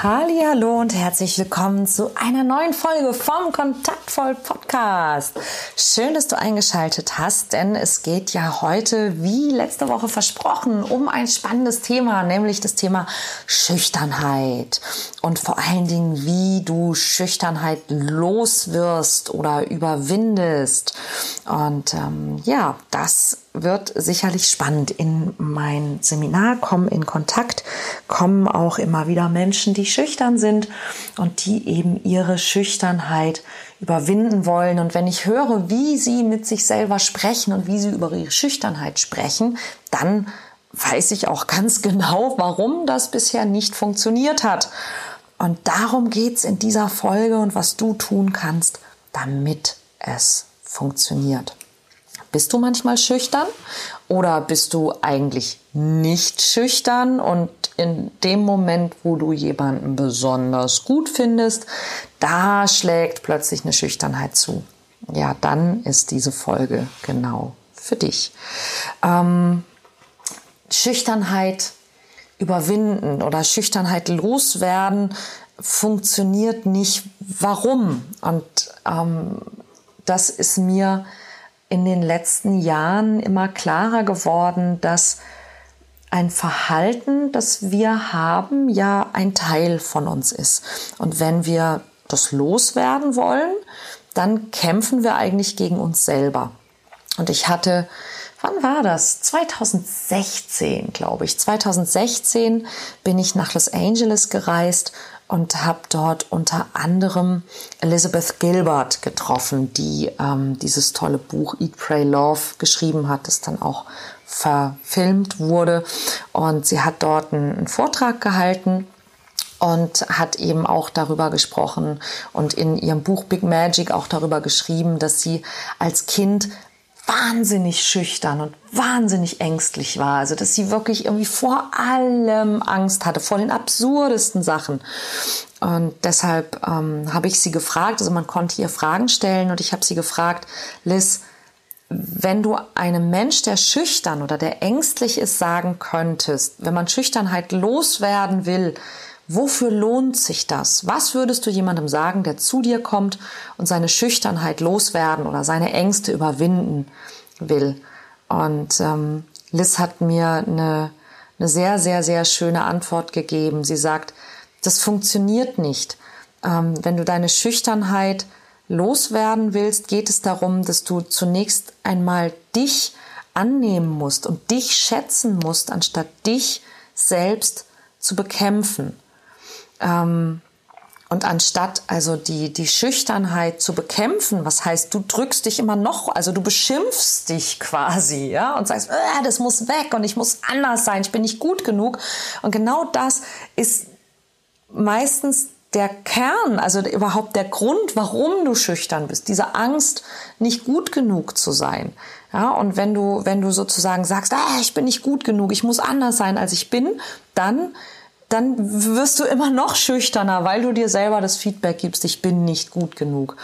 Hallo und herzlich willkommen zu einer neuen Folge vom Kontaktvoll Podcast. Schön, dass du eingeschaltet hast, denn es geht ja heute, wie letzte Woche versprochen, um ein spannendes Thema, nämlich das Thema Schüchternheit und vor allen Dingen, wie du Schüchternheit loswirst oder überwindest. Und ähm, ja, das wird sicherlich spannend. In mein Seminar kommen in Kontakt, kommen auch immer wieder Menschen, die schüchtern sind und die eben ihre Schüchternheit überwinden wollen. Und wenn ich höre, wie sie mit sich selber sprechen und wie sie über ihre Schüchternheit sprechen, dann weiß ich auch ganz genau, warum das bisher nicht funktioniert hat. Und darum geht's in dieser Folge und was du tun kannst, damit es funktioniert. Bist du manchmal schüchtern oder bist du eigentlich nicht schüchtern und in dem Moment, wo du jemanden besonders gut findest, da schlägt plötzlich eine Schüchternheit zu. Ja, dann ist diese Folge genau für dich. Ähm, Schüchternheit überwinden oder Schüchternheit loswerden funktioniert nicht. Warum? Und ähm, das ist mir in den letzten Jahren immer klarer geworden, dass ein Verhalten, das wir haben, ja ein Teil von uns ist. Und wenn wir das loswerden wollen, dann kämpfen wir eigentlich gegen uns selber. Und ich hatte, wann war das? 2016, glaube ich. 2016 bin ich nach Los Angeles gereist und habe dort unter anderem Elizabeth Gilbert getroffen, die ähm, dieses tolle Buch Eat, Pray, Love geschrieben hat, das dann auch verfilmt wurde. Und sie hat dort einen, einen Vortrag gehalten und hat eben auch darüber gesprochen und in ihrem Buch Big Magic auch darüber geschrieben, dass sie als Kind wahnsinnig schüchtern und wahnsinnig ängstlich war. Also, dass sie wirklich irgendwie vor allem Angst hatte, vor den absurdesten Sachen. Und deshalb ähm, habe ich sie gefragt, also man konnte ihr Fragen stellen und ich habe sie gefragt, Liz, wenn du einem Mensch, der schüchtern oder der ängstlich ist, sagen könntest, wenn man Schüchternheit loswerden will, Wofür lohnt sich das? Was würdest du jemandem sagen, der zu dir kommt und seine Schüchternheit loswerden oder seine Ängste überwinden will? Und ähm, Liz hat mir eine, eine sehr, sehr, sehr schöne Antwort gegeben. Sie sagt, das funktioniert nicht. Ähm, wenn du deine Schüchternheit loswerden willst, geht es darum, dass du zunächst einmal dich annehmen musst und dich schätzen musst, anstatt dich selbst zu bekämpfen. Ähm, und anstatt also die, die Schüchternheit zu bekämpfen, was heißt, du drückst dich immer noch, also du beschimpfst dich quasi, ja, und sagst, äh, das muss weg und ich muss anders sein, ich bin nicht gut genug. Und genau das ist meistens der Kern, also überhaupt der Grund, warum du schüchtern bist, diese Angst, nicht gut genug zu sein. Ja, und wenn du, wenn du sozusagen sagst, ah, ich bin nicht gut genug, ich muss anders sein, als ich bin, dann dann wirst du immer noch schüchterner, weil du dir selber das Feedback gibst, ich bin nicht gut genug.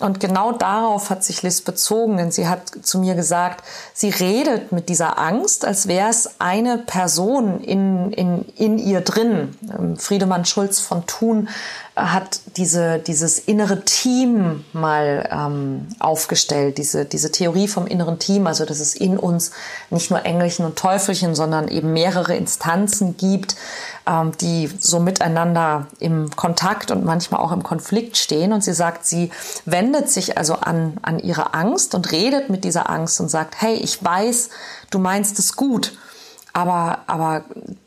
Und genau darauf hat sich Liz bezogen, denn sie hat zu mir gesagt, sie redet mit dieser Angst, als wäre es eine Person in, in, in ihr drin. Ähm, Friedemann Schulz von Thun hat diese, dieses innere Team mal ähm, aufgestellt, diese, diese Theorie vom inneren Team, also dass es in uns nicht nur Engelchen und Teufelchen, sondern eben mehrere Instanzen gibt, ähm, die so miteinander im Kontakt und manchmal auch im Konflikt stehen. Und sie sagt, sie wendet sich also an, an ihre Angst und redet mit dieser Angst und sagt, hey, ich weiß, du meinst es gut, aber, aber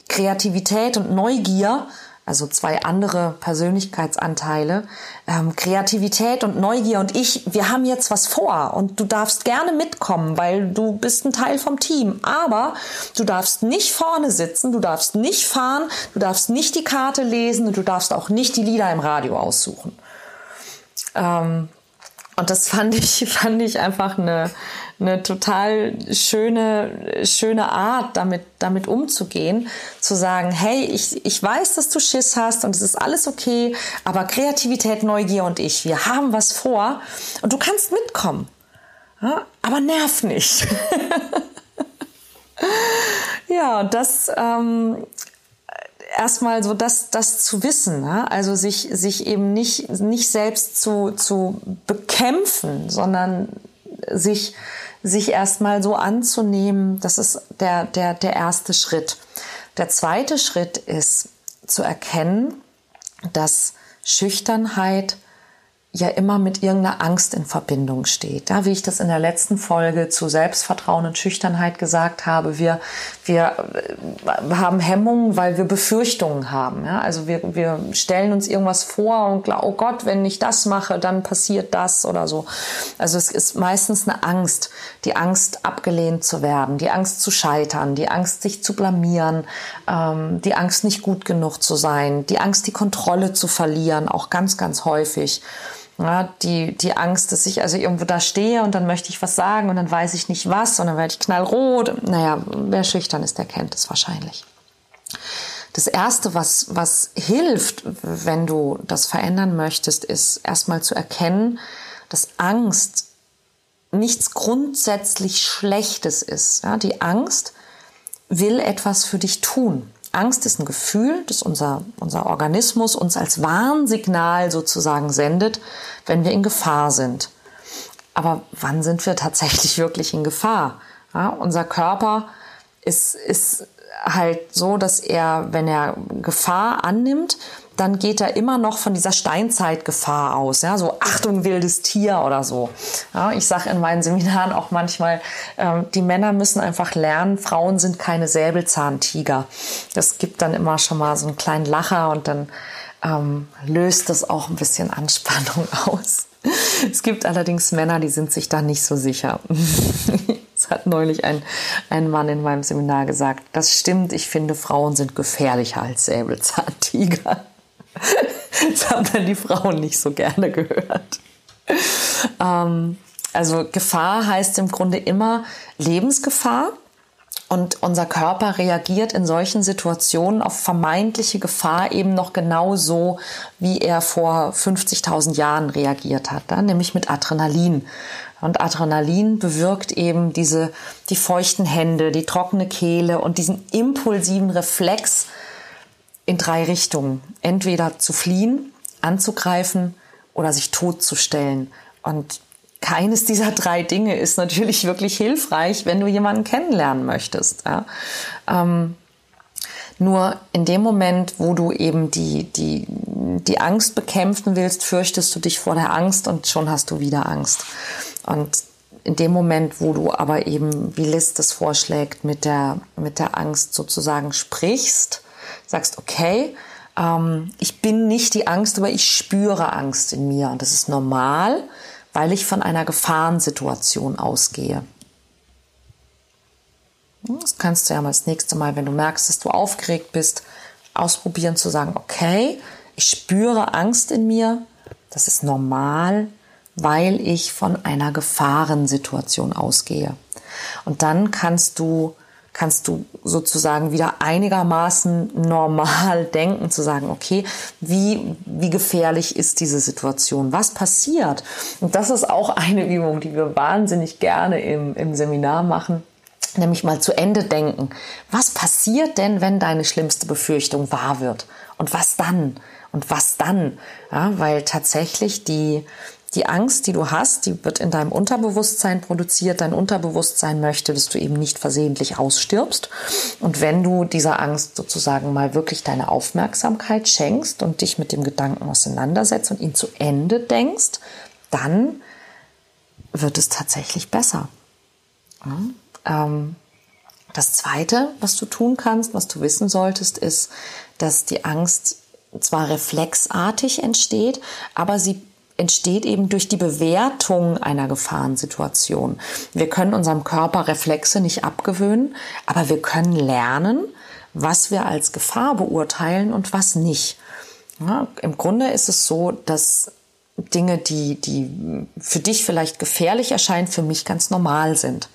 Kreativität und Neugier also zwei andere Persönlichkeitsanteile, ähm, Kreativität und Neugier. Und ich, wir haben jetzt was vor. Und du darfst gerne mitkommen, weil du bist ein Teil vom Team, aber du darfst nicht vorne sitzen, du darfst nicht fahren, du darfst nicht die Karte lesen und du darfst auch nicht die Lieder im Radio aussuchen. Ähm, und das fand ich, fand ich einfach eine, eine total schöne, schöne Art, damit, damit umzugehen, zu sagen, hey, ich, ich weiß, dass du Schiss hast und es ist alles okay, aber Kreativität, Neugier und ich, wir haben was vor und du kannst mitkommen. Ja, aber nerv nicht. ja, und das ähm, erstmal so das, das zu wissen, ne? also sich, sich eben nicht, nicht selbst zu, zu bekämpfen, sondern sich, sich erstmal so anzunehmen, das ist der, der, der erste Schritt. Der zweite Schritt ist zu erkennen, dass Schüchternheit ja immer mit irgendeiner Angst in Verbindung steht. Da, wie ich das in der letzten Folge zu Selbstvertrauen und Schüchternheit gesagt habe, wir, wir äh, haben Hemmungen, weil wir Befürchtungen haben. Ja? Also wir, wir stellen uns irgendwas vor und glauben, oh Gott, wenn ich das mache, dann passiert das oder so. Also es ist meistens eine Angst, die Angst abgelehnt zu werden, die Angst zu scheitern, die Angst sich zu blamieren, ähm, die Angst nicht gut genug zu sein, die Angst die Kontrolle zu verlieren, auch ganz, ganz häufig. Ja, die, die Angst, dass ich also irgendwo da stehe und dann möchte ich was sagen und dann weiß ich nicht was und dann werde ich knallrot. Naja, wer schüchtern ist, der kennt es wahrscheinlich. Das erste, was, was hilft, wenn du das verändern möchtest, ist erstmal zu erkennen, dass Angst nichts grundsätzlich Schlechtes ist. Ja, die Angst will etwas für dich tun. Angst ist ein Gefühl, das unser, unser Organismus uns als Warnsignal sozusagen sendet, wenn wir in Gefahr sind. Aber wann sind wir tatsächlich wirklich in Gefahr? Ja, unser Körper ist, ist halt so, dass er, wenn er Gefahr annimmt, dann geht er immer noch von dieser Steinzeitgefahr aus, ja, so Achtung wildes Tier oder so. Ja, ich sage in meinen Seminaren auch manchmal, ähm, die Männer müssen einfach lernen, Frauen sind keine Säbelzahntiger. Das gibt dann immer schon mal so einen kleinen Lacher und dann ähm, löst das auch ein bisschen Anspannung aus. Es gibt allerdings Männer, die sind sich da nicht so sicher. Das hat neulich ein, ein Mann in meinem Seminar gesagt. Das stimmt, ich finde, Frauen sind gefährlicher als Säbelzahntiger. Das haben dann die Frauen nicht so gerne gehört. Ähm, also Gefahr heißt im Grunde immer Lebensgefahr. Und unser Körper reagiert in solchen Situationen auf vermeintliche Gefahr eben noch genauso, wie er vor 50.000 Jahren reagiert hat, nämlich mit Adrenalin. Und Adrenalin bewirkt eben diese, die feuchten Hände, die trockene Kehle und diesen impulsiven Reflex, in drei Richtungen. Entweder zu fliehen, anzugreifen oder sich totzustellen. Und keines dieser drei Dinge ist natürlich wirklich hilfreich, wenn du jemanden kennenlernen möchtest. Ja? Ähm, nur in dem Moment, wo du eben die, die, die Angst bekämpfen willst, fürchtest du dich vor der Angst und schon hast du wieder Angst. Und in dem Moment, wo du aber eben, wie Liz das vorschlägt, mit der, mit der Angst sozusagen sprichst, sagst, okay, ähm, ich bin nicht die Angst, aber ich spüre Angst in mir. Und das ist normal, weil ich von einer Gefahrensituation ausgehe. Hm, das kannst du ja mal das nächste Mal, wenn du merkst, dass du aufgeregt bist, ausprobieren zu sagen, okay, ich spüre Angst in mir. Das ist normal, weil ich von einer Gefahrensituation ausgehe. Und dann kannst du kannst du sozusagen wieder einigermaßen normal denken, zu sagen, okay, wie, wie gefährlich ist diese Situation? Was passiert? Und das ist auch eine Übung, die wir wahnsinnig gerne im, im Seminar machen. Nämlich mal zu Ende denken. Was passiert denn, wenn deine schlimmste Befürchtung wahr wird? Und was dann? Und was dann? Ja, weil tatsächlich die, die Angst, die du hast, die wird in deinem Unterbewusstsein produziert. Dein Unterbewusstsein möchte, dass du eben nicht versehentlich ausstirbst. Und wenn du dieser Angst sozusagen mal wirklich deine Aufmerksamkeit schenkst und dich mit dem Gedanken auseinandersetzt und ihn zu Ende denkst, dann wird es tatsächlich besser. Ja, ähm, das Zweite, was du tun kannst, was du wissen solltest, ist, dass die Angst zwar reflexartig entsteht, aber sie entsteht eben durch die Bewertung einer Gefahrensituation. Wir können unserem Körper Reflexe nicht abgewöhnen, aber wir können lernen, was wir als Gefahr beurteilen und was nicht. Ja, Im Grunde ist es so, dass Dinge, die, die für dich vielleicht gefährlich erscheinen, für mich ganz normal sind.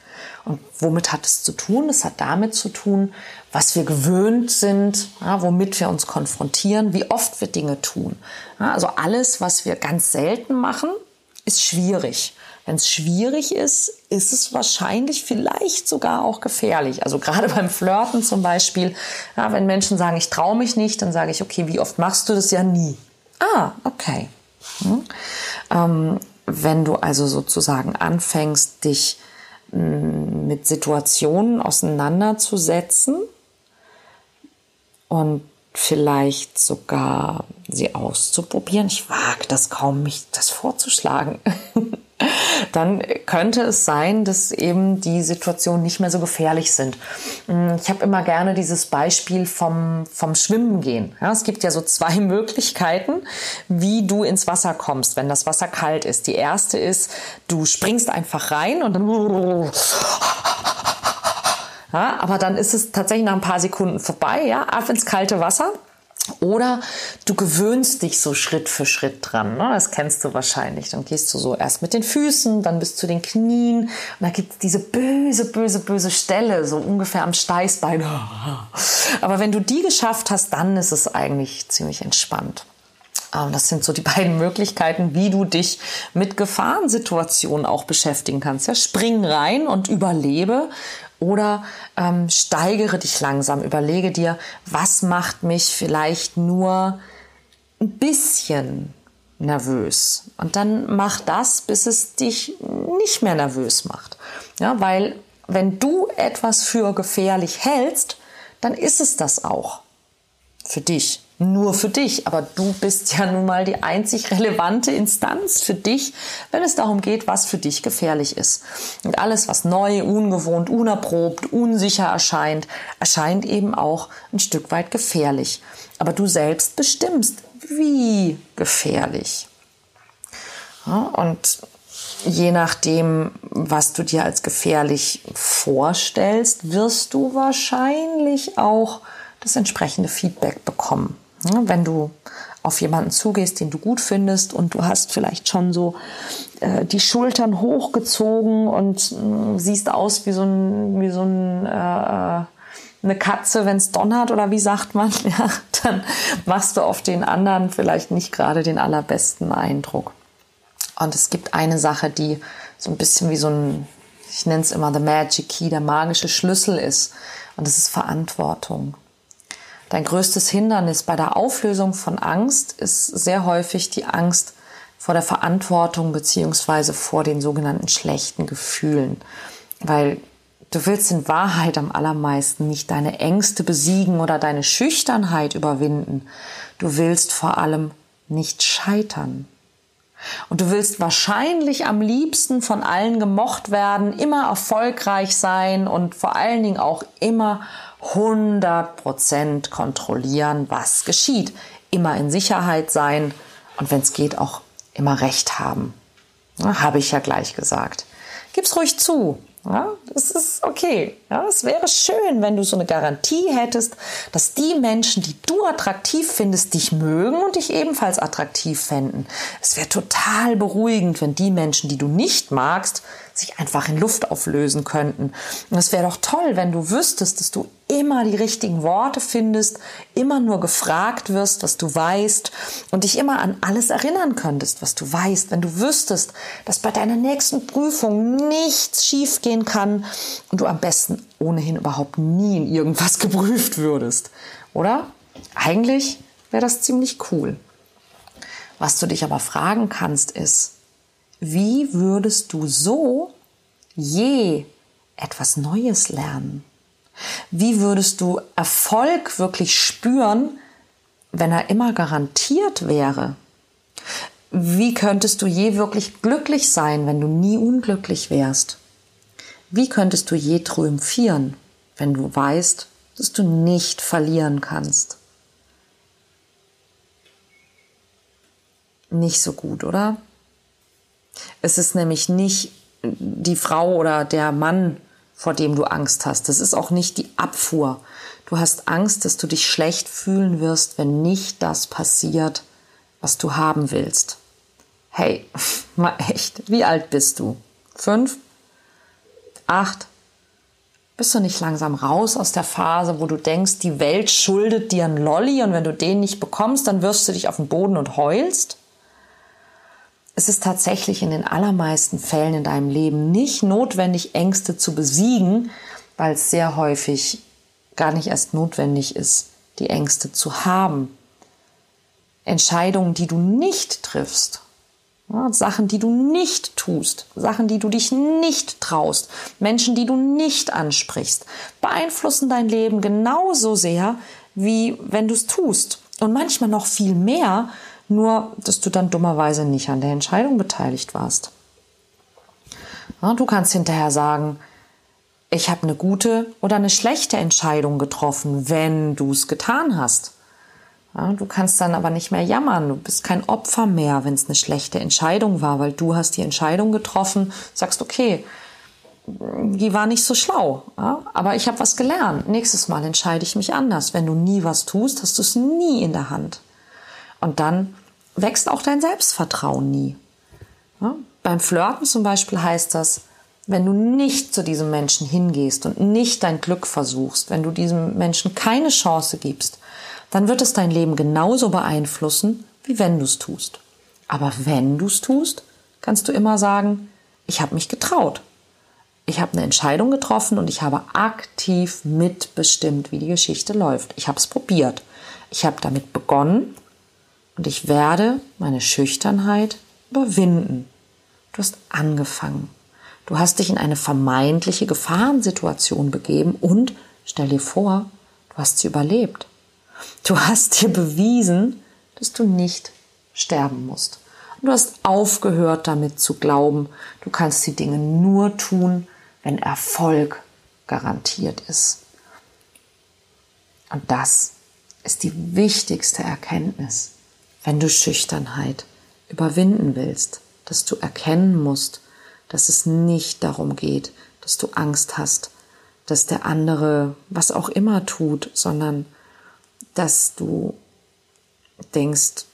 Und womit hat es zu tun? Es hat damit zu tun, was wir gewöhnt sind, ja, womit wir uns konfrontieren, wie oft wir Dinge tun. Ja, also alles, was wir ganz selten machen, ist schwierig. Wenn es schwierig ist, ist es wahrscheinlich vielleicht sogar auch gefährlich. Also gerade beim Flirten zum Beispiel, ja, wenn Menschen sagen, ich traue mich nicht, dann sage ich, okay, wie oft machst du das? Ja, nie. Ah, okay. Hm. Ähm, wenn du also sozusagen anfängst, dich mit Situationen auseinanderzusetzen und vielleicht sogar sie auszuprobieren. Ich wage das kaum, mich das vorzuschlagen. dann könnte es sein, dass eben die Situationen nicht mehr so gefährlich sind. Mm, ich habe immer gerne dieses Beispiel vom, vom Schwimmen gehen. Ja, es gibt ja so zwei Möglichkeiten, wie du ins Wasser kommst, wenn das Wasser kalt ist. Die erste ist, du springst einfach rein und dann ja, aber dann ist es tatsächlich nach ein paar Sekunden vorbei, ja, ab ins kalte Wasser. Oder du gewöhnst dich so Schritt für Schritt dran. Ne? Das kennst du wahrscheinlich. Dann gehst du so erst mit den Füßen, dann bis zu den Knien. Und da gibt es diese böse, böse, böse Stelle, so ungefähr am Steißbein. Aber wenn du die geschafft hast, dann ist es eigentlich ziemlich entspannt. Ähm, das sind so die beiden Möglichkeiten, wie du dich mit Gefahrensituationen auch beschäftigen kannst. Ja, spring rein und überlebe oder ähm, steigere dich langsam, überlege dir, was macht mich vielleicht nur ein bisschen nervös. Und dann mach das, bis es dich nicht mehr nervös macht. Ja, weil wenn du etwas für gefährlich hältst, dann ist es das auch für dich nur für dich. Aber du bist ja nun mal die einzig relevante Instanz für dich, wenn es darum geht, was für dich gefährlich ist. Und alles, was neu, ungewohnt, unerprobt, unsicher erscheint, erscheint eben auch ein Stück weit gefährlich. Aber du selbst bestimmst, wie gefährlich. Ja, und je nachdem, was du dir als gefährlich vorstellst, wirst du wahrscheinlich auch das entsprechende Feedback bekommen. Wenn du auf jemanden zugehst, den du gut findest und du hast vielleicht schon so äh, die Schultern hochgezogen und äh, siehst aus wie so ein, wie so ein äh, eine Katze, wenn es donnert oder wie sagt man, ja, dann machst du auf den anderen vielleicht nicht gerade den allerbesten Eindruck. Und es gibt eine Sache, die so ein bisschen wie so ein, ich nenne es immer the magic key, der magische Schlüssel ist. Und das ist Verantwortung. Dein größtes Hindernis bei der Auflösung von Angst ist sehr häufig die Angst vor der Verantwortung beziehungsweise vor den sogenannten schlechten Gefühlen. Weil du willst in Wahrheit am allermeisten nicht deine Ängste besiegen oder deine Schüchternheit überwinden. Du willst vor allem nicht scheitern. Und du willst wahrscheinlich am liebsten von allen gemocht werden, immer erfolgreich sein und vor allen Dingen auch immer 100% kontrollieren, was geschieht. Immer in Sicherheit sein und wenn es geht auch immer recht haben. Ja, Habe ich ja gleich gesagt. Gib's ruhig zu. Ja, das ist okay. Ja, es wäre schön, wenn du so eine Garantie hättest, dass die Menschen, die du attraktiv findest, dich mögen und dich ebenfalls attraktiv fänden. Es wäre total beruhigend, wenn die Menschen, die du nicht magst, sich einfach in Luft auflösen könnten. Und es wäre doch toll, wenn du wüsstest, dass du immer die richtigen Worte findest, immer nur gefragt wirst, was du weißt und dich immer an alles erinnern könntest, was du weißt, wenn du wüsstest, dass bei deiner nächsten Prüfung nichts schiefgehen kann und du am besten ohnehin überhaupt nie in irgendwas geprüft würdest. Oder? Eigentlich wäre das ziemlich cool. Was du dich aber fragen kannst, ist, wie würdest du so je etwas Neues lernen? Wie würdest du Erfolg wirklich spüren, wenn er immer garantiert wäre? Wie könntest du je wirklich glücklich sein, wenn du nie unglücklich wärst? Wie könntest du je triumphieren, wenn du weißt, dass du nicht verlieren kannst? Nicht so gut, oder? Es ist nämlich nicht die Frau oder der Mann, vor dem du Angst hast. Das ist auch nicht die Abfuhr. Du hast Angst, dass du dich schlecht fühlen wirst, wenn nicht das passiert, was du haben willst. Hey, mal echt, wie alt bist du? Fünf? Acht? Bist du nicht langsam raus aus der Phase, wo du denkst, die Welt schuldet dir einen Lolli und wenn du den nicht bekommst, dann wirfst du dich auf den Boden und heulst? Es ist tatsächlich in den allermeisten Fällen in deinem Leben nicht notwendig, Ängste zu besiegen, weil es sehr häufig gar nicht erst notwendig ist, die Ängste zu haben. Entscheidungen, die du nicht triffst, ja, Sachen, die du nicht tust, Sachen, die du dich nicht traust, Menschen, die du nicht ansprichst, beeinflussen dein Leben genauso sehr, wie wenn du es tust. Und manchmal noch viel mehr, nur dass du dann dummerweise nicht an der Entscheidung beteiligt warst. Ja, du kannst hinterher sagen, ich habe eine gute oder eine schlechte Entscheidung getroffen, wenn du es getan hast. Ja, du kannst dann aber nicht mehr jammern. Du bist kein Opfer mehr, wenn es eine schlechte Entscheidung war, weil du hast die Entscheidung getroffen, sagst, okay, die war nicht so schlau, ja, aber ich habe was gelernt. Nächstes Mal entscheide ich mich anders. Wenn du nie was tust, hast du es nie in der Hand. Und dann wächst auch dein Selbstvertrauen nie. Ja, beim Flirten zum Beispiel heißt das, wenn du nicht zu diesem Menschen hingehst und nicht dein Glück versuchst, wenn du diesem Menschen keine Chance gibst, dann wird es dein Leben genauso beeinflussen, wie wenn du es tust. Aber wenn du es tust, kannst du immer sagen, ich habe mich getraut. Ich habe eine Entscheidung getroffen und ich habe aktiv mitbestimmt, wie die Geschichte läuft. Ich habe es probiert. Ich habe damit begonnen und ich werde meine Schüchternheit überwinden. Du hast angefangen. Du hast dich in eine vermeintliche Gefahrensituation begeben und stell dir vor, du hast sie überlebt. Du hast dir bewiesen, dass du nicht sterben musst. Und du hast aufgehört damit zu glauben, du kannst die Dinge nur tun, wenn Erfolg garantiert ist. Und das ist die wichtigste Erkenntnis, wenn du Schüchternheit überwinden willst, dass du erkennen musst, dass es nicht darum geht, dass du Angst hast, dass der andere was auch immer tut, sondern dass du denkst,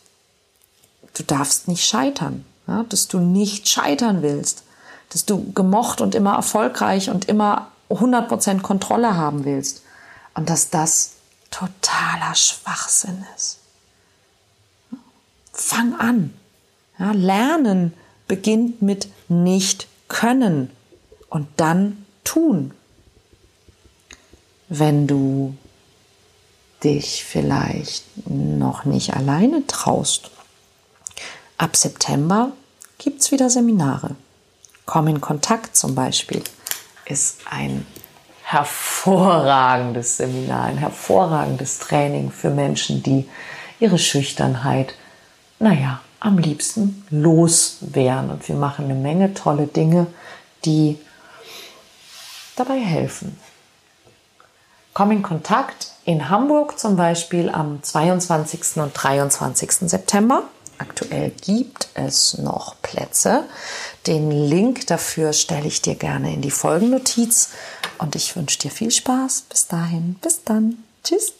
du darfst nicht scheitern, ja? dass du nicht scheitern willst, dass du gemocht und immer erfolgreich und immer 100% Kontrolle haben willst und dass das totaler Schwachsinn ist. Fang an. Ja, lernen beginnt mit nicht können und dann tun. Wenn du dich vielleicht noch nicht alleine traust. Ab September gibt es wieder Seminare. Komm in Kontakt zum Beispiel ist ein hervorragendes Seminar, ein hervorragendes Training für Menschen, die ihre Schüchternheit, naja, am liebsten loswerden. Und wir machen eine Menge tolle Dinge, die dabei helfen. Komm in Kontakt in Hamburg zum Beispiel am 22. und 23. September. Aktuell gibt es noch Plätze. Den Link dafür stelle ich dir gerne in die Folgennotiz. Und ich wünsche dir viel Spaß. Bis dahin, bis dann. Tschüss.